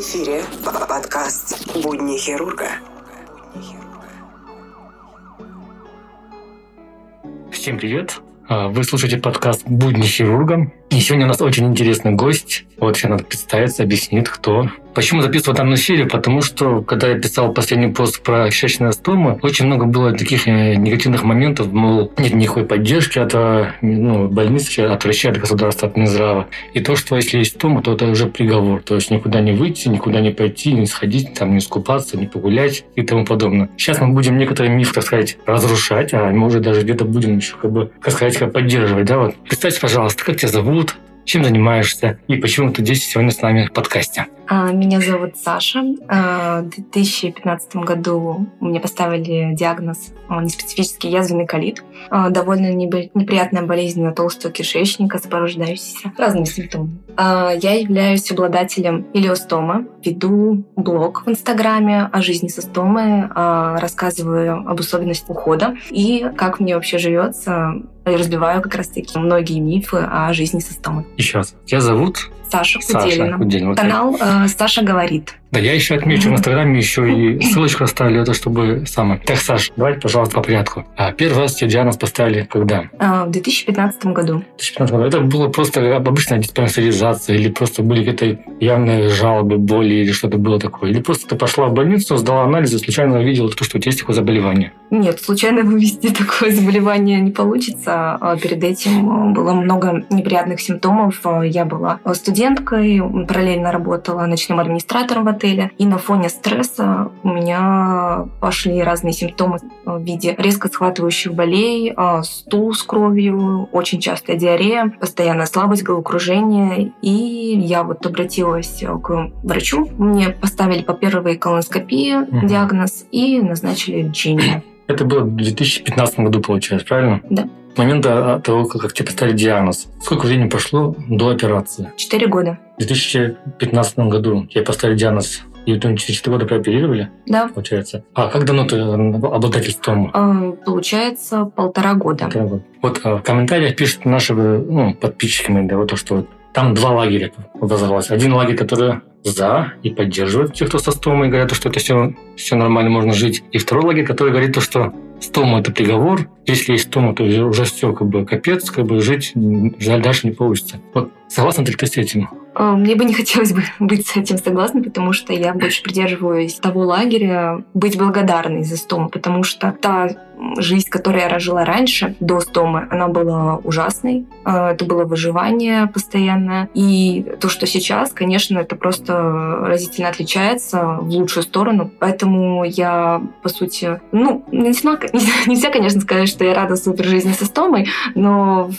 Эфире подкаст «Будни хирурга». Всем привет! А, Вы слушаете подкаст «Будни хирурга». И сегодня у нас очень интересный гость. Вот сейчас надо представиться, объяснит, кто. Почему записывал данном эфире? Потому что, когда я писал последний пост про кишечные стомы, очень много было таких э, негативных моментов, мол, нет никакой поддержки от э, ну, больницы, от врача, от государства, от Минздрава. И то, что если есть стома, то это уже приговор. То есть никуда не выйти, никуда не пойти, не сходить, там, не искупаться, не погулять и тому подобное. Сейчас мы будем некоторые мифы, так сказать, разрушать, а может даже где-то будем еще, как бы, как сказать, поддерживать. Да? Вот. Представьте, пожалуйста, как тебя зовут, чем занимаешься и почему ты здесь сегодня с нами в подкасте. А, меня зовут Саша. А, в 2015 году мне поставили диагноз а, неспецифический язвенный колит. Довольно неприятная болезнь толстого кишечника, сопровождающаяся разными симптомами. Я являюсь обладателем илиостома, веду блог в Инстаграме о жизни со стомой, рассказываю об особенностях ухода и как мне вообще живется разбиваю как раз-таки многие мифы о жизни со стомой. Еще раз. Тебя зовут? Саша Куделина. Саша Куделина. Канал э, Саша говорит. Да, я еще отмечу в Инстаграме еще и ссылочку оставлю, это чтобы самое. Так, Саш, давайте, пожалуйста, по порядку. А первый раз тебе диагноз поставили когда? А, в 2015 году. В 2015 году. Это было просто обычная диспансеризация или просто были какие-то явные жалобы, боли или что-то было такое? Или просто ты пошла в больницу, сдала анализы, случайно увидела то, что у тебя есть такое заболевание? Нет, случайно вывести такое заболевание не получится. А перед этим было много неприятных симптомов. Я была студенткой, параллельно работала ночным администратором в отеля. И на фоне стресса у меня пошли разные симптомы в виде резко схватывающих болей, а, стул с кровью, очень частая диарея, постоянная слабость, головокружение. И я вот обратилась к врачу. Мне поставили по первой колоноскопии угу. диагноз и назначили лечение. Это было в 2015 году, получается, правильно? Да. С момента того, как тебе поставили диагноз, сколько времени прошло до операции? Четыре года. В 2015 году тебе поставили диагноз и вот через 4 года прооперировали? Да. Получается. А как давно ты обладатель стома? Получается, полтора года. Полтора года. Вот а, в комментариях пишут наши ну, подписчики, да, вот то, что там два лагеря образовалось. Один лагерь, который за и поддерживает тех, кто со стомой, говорят, что это все, все нормально, можно жить. И второй лагерь, который говорит, то, что стома – это приговор. Если есть стома, то уже все, как бы, капец, как бы жить дальше не получится. Вот согласна ли ты с этим? А, мне бы не хотелось бы быть с этим согласна, потому что я больше придерживаюсь того лагеря, быть благодарной за стому, потому что та жизнь, которую я жила раньше, до стомы, она была ужасной. А, это было выживание постоянное. И то, что сейчас, конечно, это просто разительно отличается в лучшую сторону. Поэтому я, по сути, ну, нельзя, нельзя конечно, сказать, что я рада супер жизни со стомой, но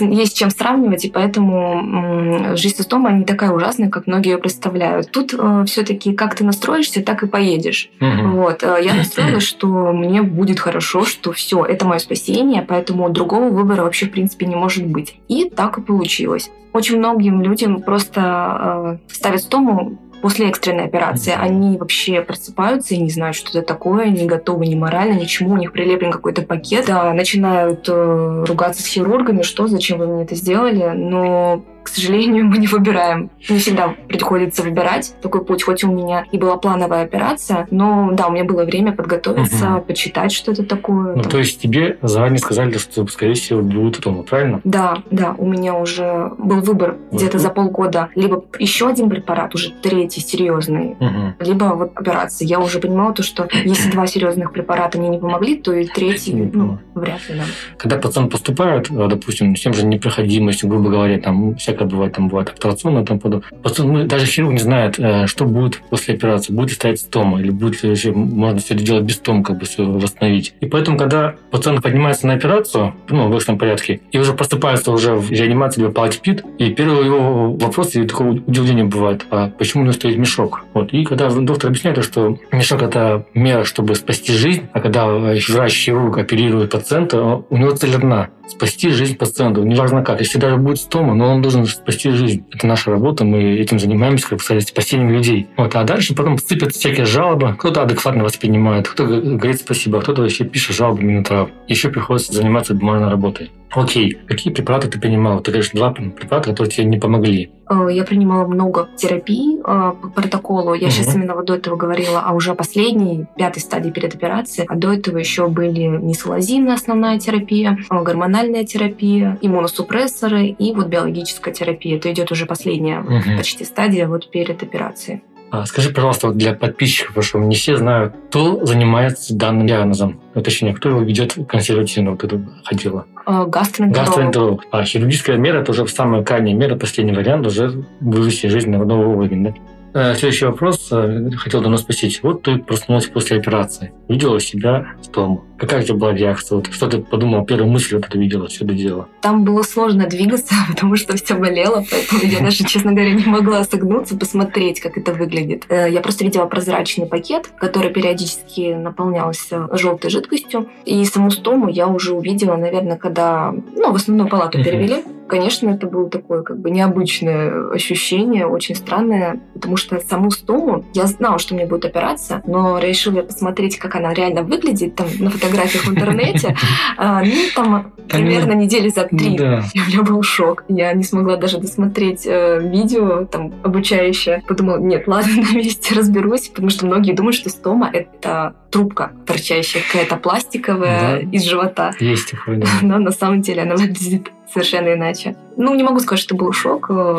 есть чем сравнивать, и поэтому жизнь со стомой не такая ужасная, как многие ее представляют. Тут э, все-таки как ты настроишься, так и поедешь. Угу. Вот. Э, я настроилась, что мне будет хорошо, что все, это мое спасение, поэтому другого выбора вообще, в принципе, не может быть. И так и получилось. Очень многим людям просто э, ставят стому после экстренной операции. Они вообще просыпаются и не знают, что это такое, не готовы ни морально, ничему, у них прилеплен какой-то пакет. Да, начинают э, ругаться с хирургами, что, зачем вы мне это сделали. Но к сожалению, мы не выбираем. Не всегда приходится выбирать такой путь, хоть у меня и была плановая операция, но да, у меня было время подготовиться, угу. почитать, что это такое. Ну, там. то есть тебе заранее сказали, что, скорее всего, будет тома, правильно? Да, да, у меня уже был выбор вот. где-то за полгода. Либо еще один препарат, уже третий серьезный, угу. либо вот операция. Я уже понимала то, что если два серьезных препарата мне не помогли, то и третий, ну, вряд ли, да. Когда пацан поступает, допустим, с тем же непроходимостью, грубо говоря, там вся всякое бывает, там бывает операционное, там подобное. Просто ну, даже хирург не знает, э, что будет после операции. Будет ли стоять стома, или будет ли вообще, можно все это делать без стома, как бы все восстановить. И поэтому, когда пациент поднимается на операцию, ну, в экстренном порядке, и уже поступается уже в реанимации, либо палате ПИТ, и первый его вопрос, и такое удивление бывает, а почему у него стоит мешок? Вот. И когда доктор объясняет, что мешок – это мера, чтобы спасти жизнь, а когда врач-хирург оперирует пациента, у него цель одна – спасти жизнь пациенту, неважно как. Если даже будет стома, но он должен спасти жизнь. Это наша работа, мы этим занимаемся, как сказать, спасением людей. Вот, а дальше потом сыпят всякие жалобы. Кто-то адекватно воспринимает, кто говорит спасибо, а кто-то вообще пишет жалобы минут Еще приходится заниматься бумажной работой. Окей, какие препараты ты принимал? Ты говоришь, два препарата, которые тебе не помогли. Э, я принимала много терапий э, по протоколу. Я угу. сейчас именно вот до этого говорила, а уже последней, пятой стадии перед операцией. А до этого еще были нисолазина, основная терапия, э, гормональная терапия, иммуносупрессоры и вот биологическая терапия. Это идет уже последняя угу. почти стадия вот перед операцией. А скажи, пожалуйста, вот для подписчиков, потому что не все знают, кто занимается данным диагнозом, ну, точнее, кто его ведет консервативно, вот это ходила? Гастроэнтеролог. Гастроэнтеролог. А хирургическая мера – это уже самая крайняя мера, последний вариант, уже вывести жизнь на новый уровень, да? Э, следующий вопрос. Э, хотел давно спросить. Вот ты проснулась после операции. Видела себя стому. Какая у тебя была реакция? Вот что ты подумала, первая мысль, вот это видела, что ты делала? Там было сложно двигаться, потому что все болело, поэтому я даже, честно говоря, не могла согнуться, посмотреть, как это выглядит. Э, я просто видела прозрачный пакет, который периодически наполнялся желтой жидкостью. И саму стому я уже увидела, наверное, когда ну, в основную палату перевели. Конечно, это было такое как бы необычное ощущение, очень странное, потому что саму стому я знала, что меня будет операция, но решила я посмотреть, как она реально выглядит там на фотографиях в интернете. А, ну, там примерно недели за три. У меня был шок. Я не смогла даже досмотреть э, видео там обучающее. Подумала, нет, ладно, на месте разберусь, потому что многие думают, что стома — это трубка торчащая, какая-то пластиковая из живота. Есть такое, Но на самом деле она выглядит совершенно иначе. Ну, не могу сказать, что был шок. Э,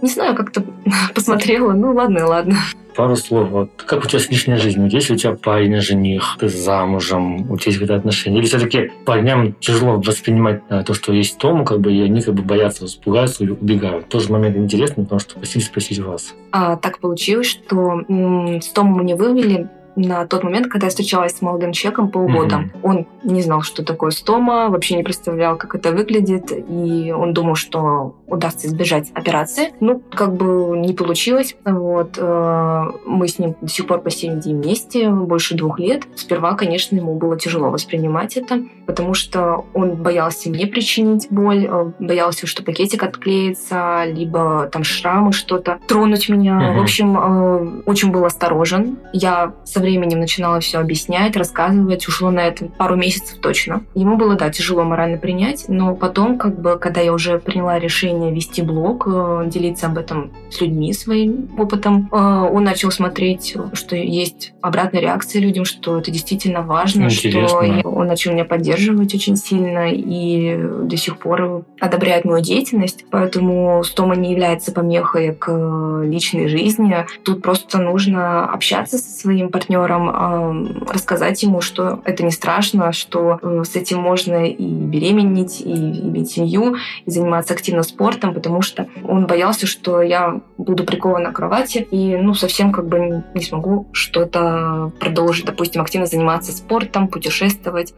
не знаю, как-то посмотрела. Ну, ладно, ладно. Пару слов. Вот. Как у тебя с личной жизнью? Есть ли у тебя парень, жених, ты замужем, у тебя есть какие-то отношения? Или все-таки парням тяжело воспринимать э, то, что есть Тому, как бы, и они как бы боятся, испугаются или убегают? Тоже момент интересный, потому что просили спросить вас. А, так получилось, что м- с Томом мы не вывели на тот момент, когда я встречалась с молодым человеком полгода. Mm-hmm. Он не знал, что такое стома, вообще не представлял, как это выглядит, и он думал, что удастся избежать операции. Ну, как бы не получилось. Вот. Э, мы с ним до сих пор по сей день вместе, больше двух лет. Сперва, конечно, ему было тяжело воспринимать это, потому что он боялся мне причинить боль, э, боялся, что пакетик отклеится, либо там шрамы что-то, тронуть меня. Mm-hmm. В общем, э, очень был осторожен. Я со временем начинала все объяснять, рассказывать. Ушло на это пару месяцев точно. Ему было, да, тяжело морально принять, но потом, как бы, когда я уже приняла решение вести блог, э, делиться об этом с людьми своим опытом, э, он начал смотреть, что есть обратная реакция людям, что это действительно важно, Интересно. что он начал меня поддерживать очень сильно и до сих пор одобряет мою деятельность. Поэтому стома не является помехой к личной жизни. Тут просто нужно общаться со своим партнером, партнером, рассказать ему, что это не страшно, что э, с этим можно и беременеть, и иметь семью, и заниматься активно спортом, потому что он боялся, что я буду прикована к кровати и ну совсем как бы не смогу что-то продолжить, допустим, активно заниматься спортом, путешествовать.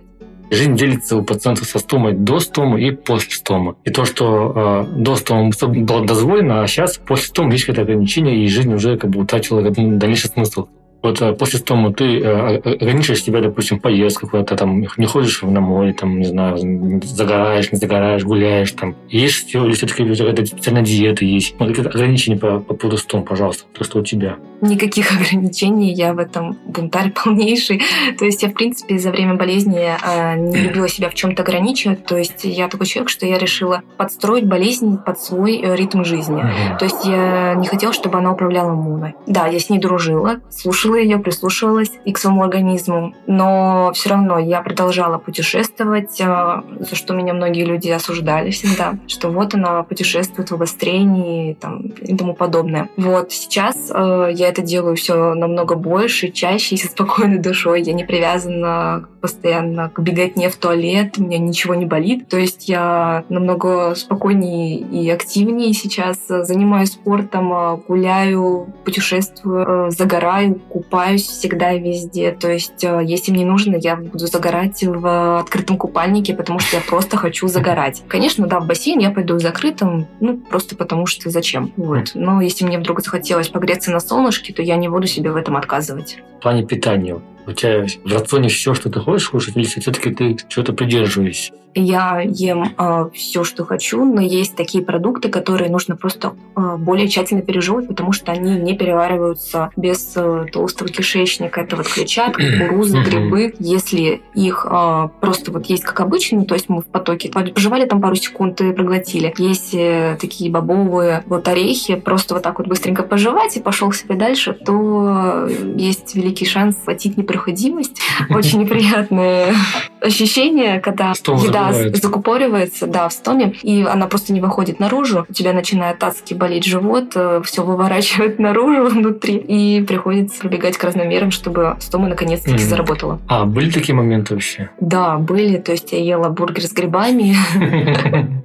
Жизнь делится у пациентов со стомой до стомы и после стомы. И то, что э, до стомы было дозволено, а сейчас после стомы есть какие-то ограничения, и жизнь уже как бы утратила дальнейший смысл. Вот э, после стома ты э, ограничиваешь себя, допустим, поездку куда-то, там, не ходишь на море, там, не знаю, загораешь, не загораешь, гуляешь, там, или все-таки какая-то специальная диета есть. Вот какие ограничения по, по поводу стома, пожалуйста, то, что у тебя. Никаких ограничений, я в этом бунтарь полнейший. То есть я, в принципе, за время болезни э, не любила себя в чем-то ограничивать. То есть я такой человек, что я решила подстроить болезнь под свой ритм жизни. То есть я не хотела, чтобы она управляла мной. Да, я с ней дружила, слушала слушала ее, прислушивалась и к своему организму. Но все равно я продолжала путешествовать, э, за что меня многие люди осуждали всегда, что вот она путешествует в обострении там, и тому подобное. Вот сейчас э, я это делаю все намного больше, чаще и со спокойной душой. Я не привязана постоянно к беготне в туалет, у меня ничего не болит. То есть я намного спокойнее и активнее сейчас занимаюсь спортом, гуляю, путешествую, загораю, купаюсь всегда везде. То есть, э, если мне нужно, я буду загорать в открытом купальнике, потому что я просто хочу загорать. Конечно, да, в бассейн я пойду в закрытом, ну, просто потому что зачем. Вот. Но если мне вдруг захотелось погреться на солнышке, то я не буду себе в этом отказывать. В плане питания. У тебя в рационе все, что ты хочешь кушать, или все-таки ты что-то придерживаешься? Я ем э, а, все, что хочу, но есть такие продукты, которые нужно просто э, более тщательно пережевывать, потому что они не перевариваются без э, толстого кишечника. Это вот клетчатка, кукуруза, грибы. Если их э, просто вот есть как обычно, то есть мы в потоке пожевали там пару секунд и проглотили. Есть э, такие бобовые вот орехи, просто вот так вот быстренько пожевать и пошел себе дальше, то есть великий шанс хватить непроходимость. Очень неприятное ощущение, когда еда закупоривается, да, в стоме, и она просто не выходит наружу. У тебя начинает адски болеть живот, э, все выворачивает наружу внутри, и приходится прибегать к разномерам, чтобы стома наконец-таки mm. заработала. А, были такие моменты вообще? Да, были. То есть я ела бургер с грибами.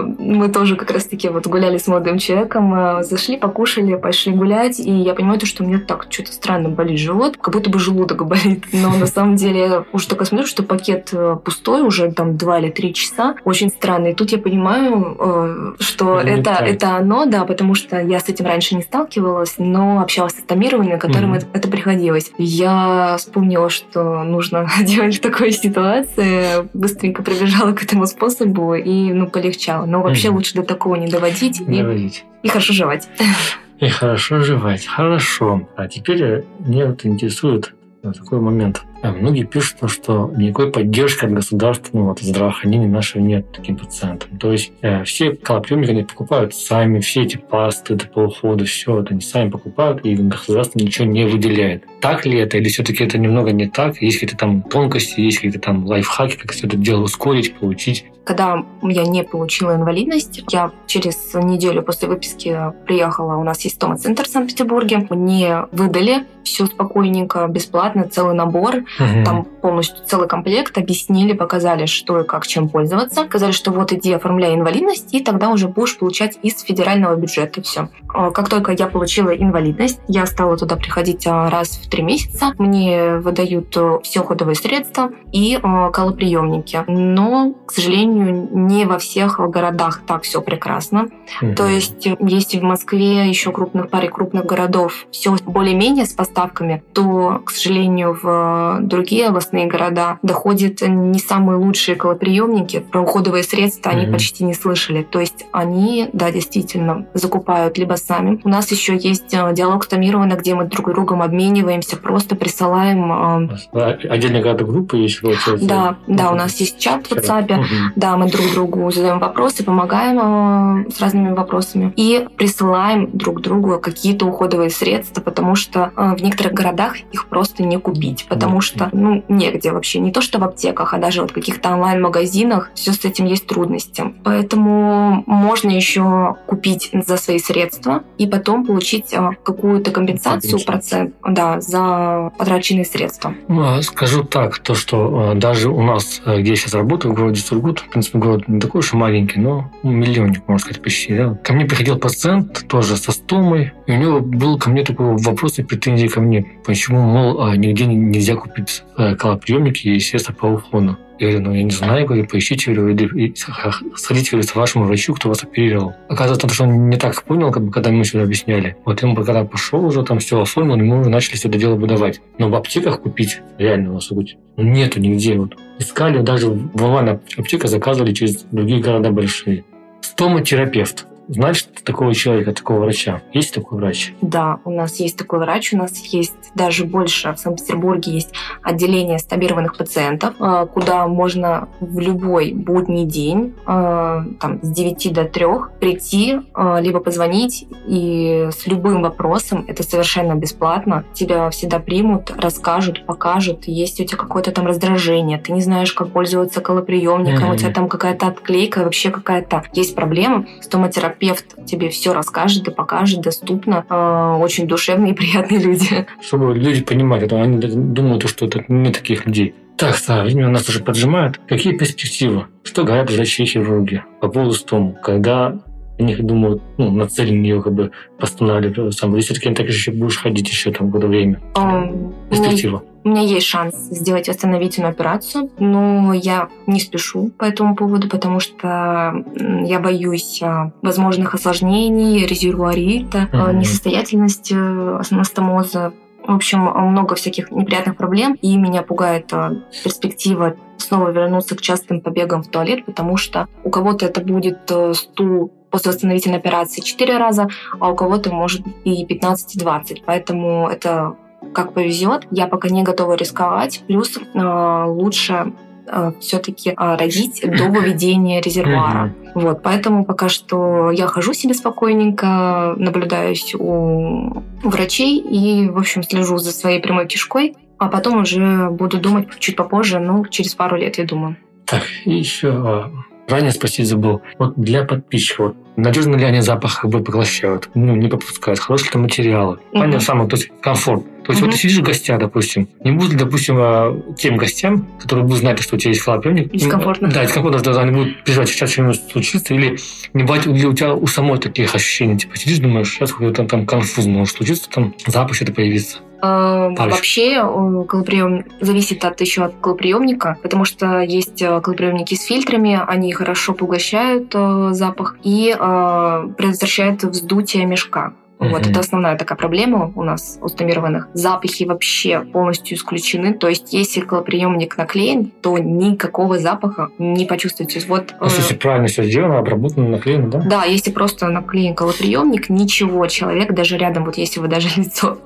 Э, мы тоже как раз-таки вот гуляли с молодым человеком, э, зашли, покушали, пошли гулять, и я понимаю, что у меня так что-то странно болит живот, как будто бы желудок болит. Но на самом деле я уже только смотрю, что пакет пустой уже там два или три часа. Очень странно. И тут я понимаю, э, что не это, это оно, да, потому что я с этим раньше не сталкивалась, но общалась с томированием, которым mm-hmm. это, это приходилось. Я вспомнила, что нужно делать в такой ситуации, быстренько прибежала к этому способу и, ну, полегчало. Но вообще mm-hmm. лучше до такого не доводить. Не и, доводить. И хорошо жевать. И хорошо жевать. Хорошо. А теперь меня вот интересует такой момент. А многие пишут, что никакой поддержки от государственного от здравоохранения нашего нет таким пациентам. То есть э, все колоприемники они покупают сами, все эти пасты до полухода, все это они сами покупают, и государство ничего не выделяет. Так ли это, или все-таки это немного не так? Есть какие-то там тонкости, есть какие-то там лайфхаки, как все это дело ускорить, получить? Когда я не получила инвалидность, я через неделю после выписки приехала, у нас есть стома-центр в Санкт-Петербурге, мне выдали все спокойненько, бесплатно, целый набор Угу. Там полностью целый комплект объяснили, показали, что и как, чем пользоваться. Сказали, что вот иди оформляй инвалидность, и тогда уже будешь получать из федерального бюджета все. А, как только я получила инвалидность, я стала туда приходить а, раз в три месяца. Мне выдают э, все ходовые средства и а, колоприемники. Но, к сожалению, не во всех городах так все прекрасно. Угу. То есть, если в Москве еще крупных паре крупных городов все более-менее с поставками, то, к сожалению, в другие областные города доходят не самые лучшие колоприемники, про уходовые средства они mm-hmm. почти не слышали. То есть они, да, действительно, закупают либо сами. У нас еще есть э, диалог стомированный, где мы друг другом обмениваемся, просто присылаем... Э, отдельная какая-то группа есть, получается? Да, да, у нас есть чат в WhatsApp, mm-hmm. да, мы друг другу задаем вопросы, помогаем э, с разными вопросами и присылаем друг другу какие-то уходовые средства, потому что в некоторых городах их просто не купить, потому что что ну, негде вообще. Не то, что в аптеках, а даже вот в каких-то онлайн-магазинах все с этим есть трудности. Поэтому можно еще купить за свои средства и потом получить а, какую-то компенсацию, процент, да, за потраченные средства. Ну, а скажу так, то, что а, даже у нас, где я сейчас работаю, в городе Сургут, в принципе, город не такой уж и маленький, но миллионник, можно сказать, почти. Да? Ко мне приходил пациент тоже со стомой, и у него был ко мне такой вопрос и претензии ко мне, почему, мол, нигде нельзя купить купить э, колоприемники и по уходу. Я говорю, ну, я не знаю, говорю, поищите, говорю, или сходите, говорю, к вашему врачу, кто вас оперировал. Оказывается, что он не так понял, как бы, когда мы сюда объясняли. Вот ему, когда пошел уже, там все оформил, мы уже начали все это дело выдавать. Но в аптеках купить реально, у сути, ну, нету нигде. Вот. Искали, даже в онлайн аптека заказывали через другие города большие. Стоматерапевт. Знаешь такого человека, такого врача? Есть такой врач? Да, у нас есть такой врач. У нас есть даже больше. В Санкт-Петербурге есть отделение стабилированных пациентов, э, куда можно в любой будний день, э, там, с 9 до 3 прийти, э, либо позвонить и с любым вопросом, это совершенно бесплатно, тебя всегда примут, расскажут, покажут, есть у тебя какое-то там раздражение, ты не знаешь, как пользоваться колоприемником, mm-hmm. у тебя там какая-то отклейка, вообще какая-то есть проблема, стоматерапевт терапевт тебе все расскажет и покажет доступно. Э, очень душевные и приятные люди. Чтобы люди понимали, это они думают, что это не таких людей. Так, да, время нас уже поджимает. Какие перспективы? Что говорят врачи и хирурги по поводу стому? Когда они думают, ну, нацелены ее как бы восстанавливать сам. Или все-таки так еще будешь ходить еще там какое-то время? Um, Перспектива. У меня есть шанс сделать восстановительную операцию, но я не спешу по этому поводу, потому что я боюсь а, возможных осложнений, резервуарита, mm-hmm. несостоятельности анастомоза, В общем, много всяких неприятных проблем, и меня пугает э, перспектива снова вернуться к частым побегам в туалет, потому что у кого-то это будет э, стул после восстановительной операции 4 раза, а у кого-то может и 15-20. Поэтому это как повезет. Я пока не готова рисковать. Плюс э, лучше все-таки э, родить до выведения резервуара. Вот, поэтому пока что я хожу себе спокойненько, наблюдаюсь у врачей и, в общем, слежу за своей прямой кишкой, а потом уже буду думать чуть попозже, ну, через пару лет, я думаю. Так, и еще а, ранее спросить забыл. Вот для подписчиков, надежно ли они запах как бы поглощают, ну, не попускают, хорошие ли материалы. Mm-hmm. Понятно, самое, то есть комфорт. То есть mm-hmm. вот ты сидишь в гостях, допустим, не будет, допустим, а, тем гостям, которые будут знать, что у тебя есть флоприемник. Дискомфортно. Да, дискомфортно, что они будут переживать, сейчас что-нибудь случится, или не бывает ли у тебя у самой таких ощущений, типа сидишь, думаешь, сейчас какой-то там конфуз может случиться, там запах что-то появится. Э, вообще колоприем зависит от еще от колоприемника, потому что есть э, колоприемники с фильтрами, они хорошо поглощают э, запах и предотвращают вздутие мешка. Вот, это основная такая проблема у нас у стомированных. Запахи вообще полностью исключены. То есть, если колоприемник наклеен, то никакого запаха не почувствуете. Вот, ну, если правильно все сделано, обработано, наклеено, да? Да, если просто наклеен колоприемник, ничего, человек даже рядом, вот если вы даже лицо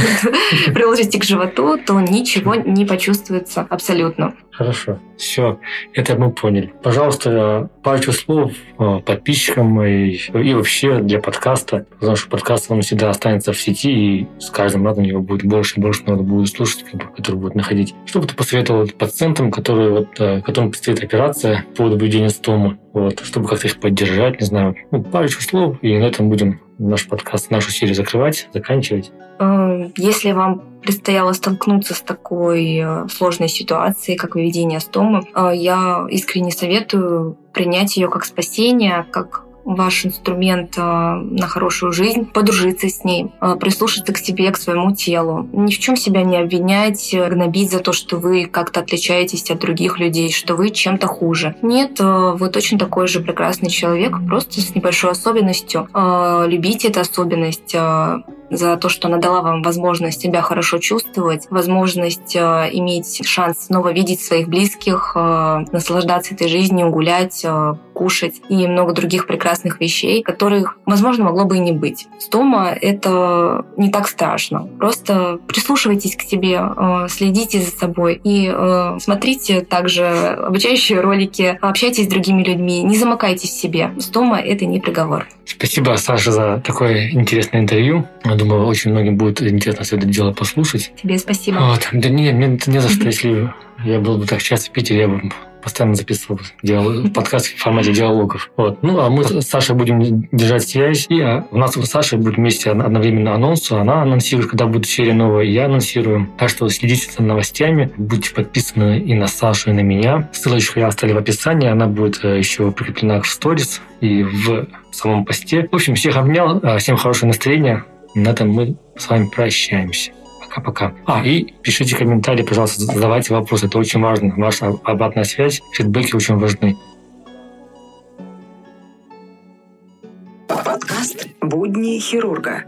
приложите к животу, то ничего не почувствуется абсолютно. Хорошо. Все, это мы поняли. Пожалуйста, пару слов э, подписчикам и, и вообще для подкаста, потому что подкаст он всегда останется в сети, и с каждым разом его будет больше и больше надо будет слушать, которые будут находить. Что бы ты посоветовал пациентам, которые, вот, э, которым предстоит операция по выведению стома, вот, чтобы как-то их поддержать, не знаю, ну, парочку слов, и на этом будем наш подкаст, нашу серию закрывать, заканчивать. Э, если вам предстояло столкнуться с такой э, сложной ситуацией, как выведение стомы, э, я искренне советую принять ее как спасение, как ваш инструмент э, на хорошую жизнь, подружиться с ней, э, прислушаться к себе, к своему телу. Ни в чем себя не обвинять, гнобить за то, что вы как-то отличаетесь от других людей, что вы чем-то хуже. Нет, э, вы точно такой же прекрасный человек, просто с небольшой особенностью. Любите эту особенность, за то, что она дала вам возможность себя хорошо чувствовать, возможность э, иметь шанс снова видеть своих близких, э, наслаждаться этой жизнью, гулять, э, кушать и много других прекрасных вещей, которых, возможно, могло бы и не быть. Стома — это не так страшно. Просто прислушивайтесь к себе, следите за собой и смотрите также обучающие ролики, общайтесь с другими людьми, не замыкайтесь в себе. Стома — это не приговор. Спасибо, Саша, за такое интересное интервью. Думаю, очень многим будет интересно все это дело послушать. Тебе спасибо. Вот. Да нет, мне не за что, если я был бы так часто в Питере, я бы постоянно записывал диалог, подкаст в формате диалогов. Вот. Ну, а мы с Сашей будем держать связь. И а, у нас с Сашей будет вместе одновременно анонс. Она анонсирует, когда будет серия новая, я анонсирую. Так что следите за новостями. Будьте подписаны и на Сашу, и на меня. Ссылочку я оставлю в описании. Она будет э, еще прикреплена в сторис и в самом посте. В общем, всех обнял. Э, всем хорошего настроения. На этом мы с вами прощаемся. Пока-пока. А, и пишите комментарии, пожалуйста, задавайте вопросы. Это очень важно. Ваша обратная связь, фидбэки очень важны. Подкаст «Будни хирурга»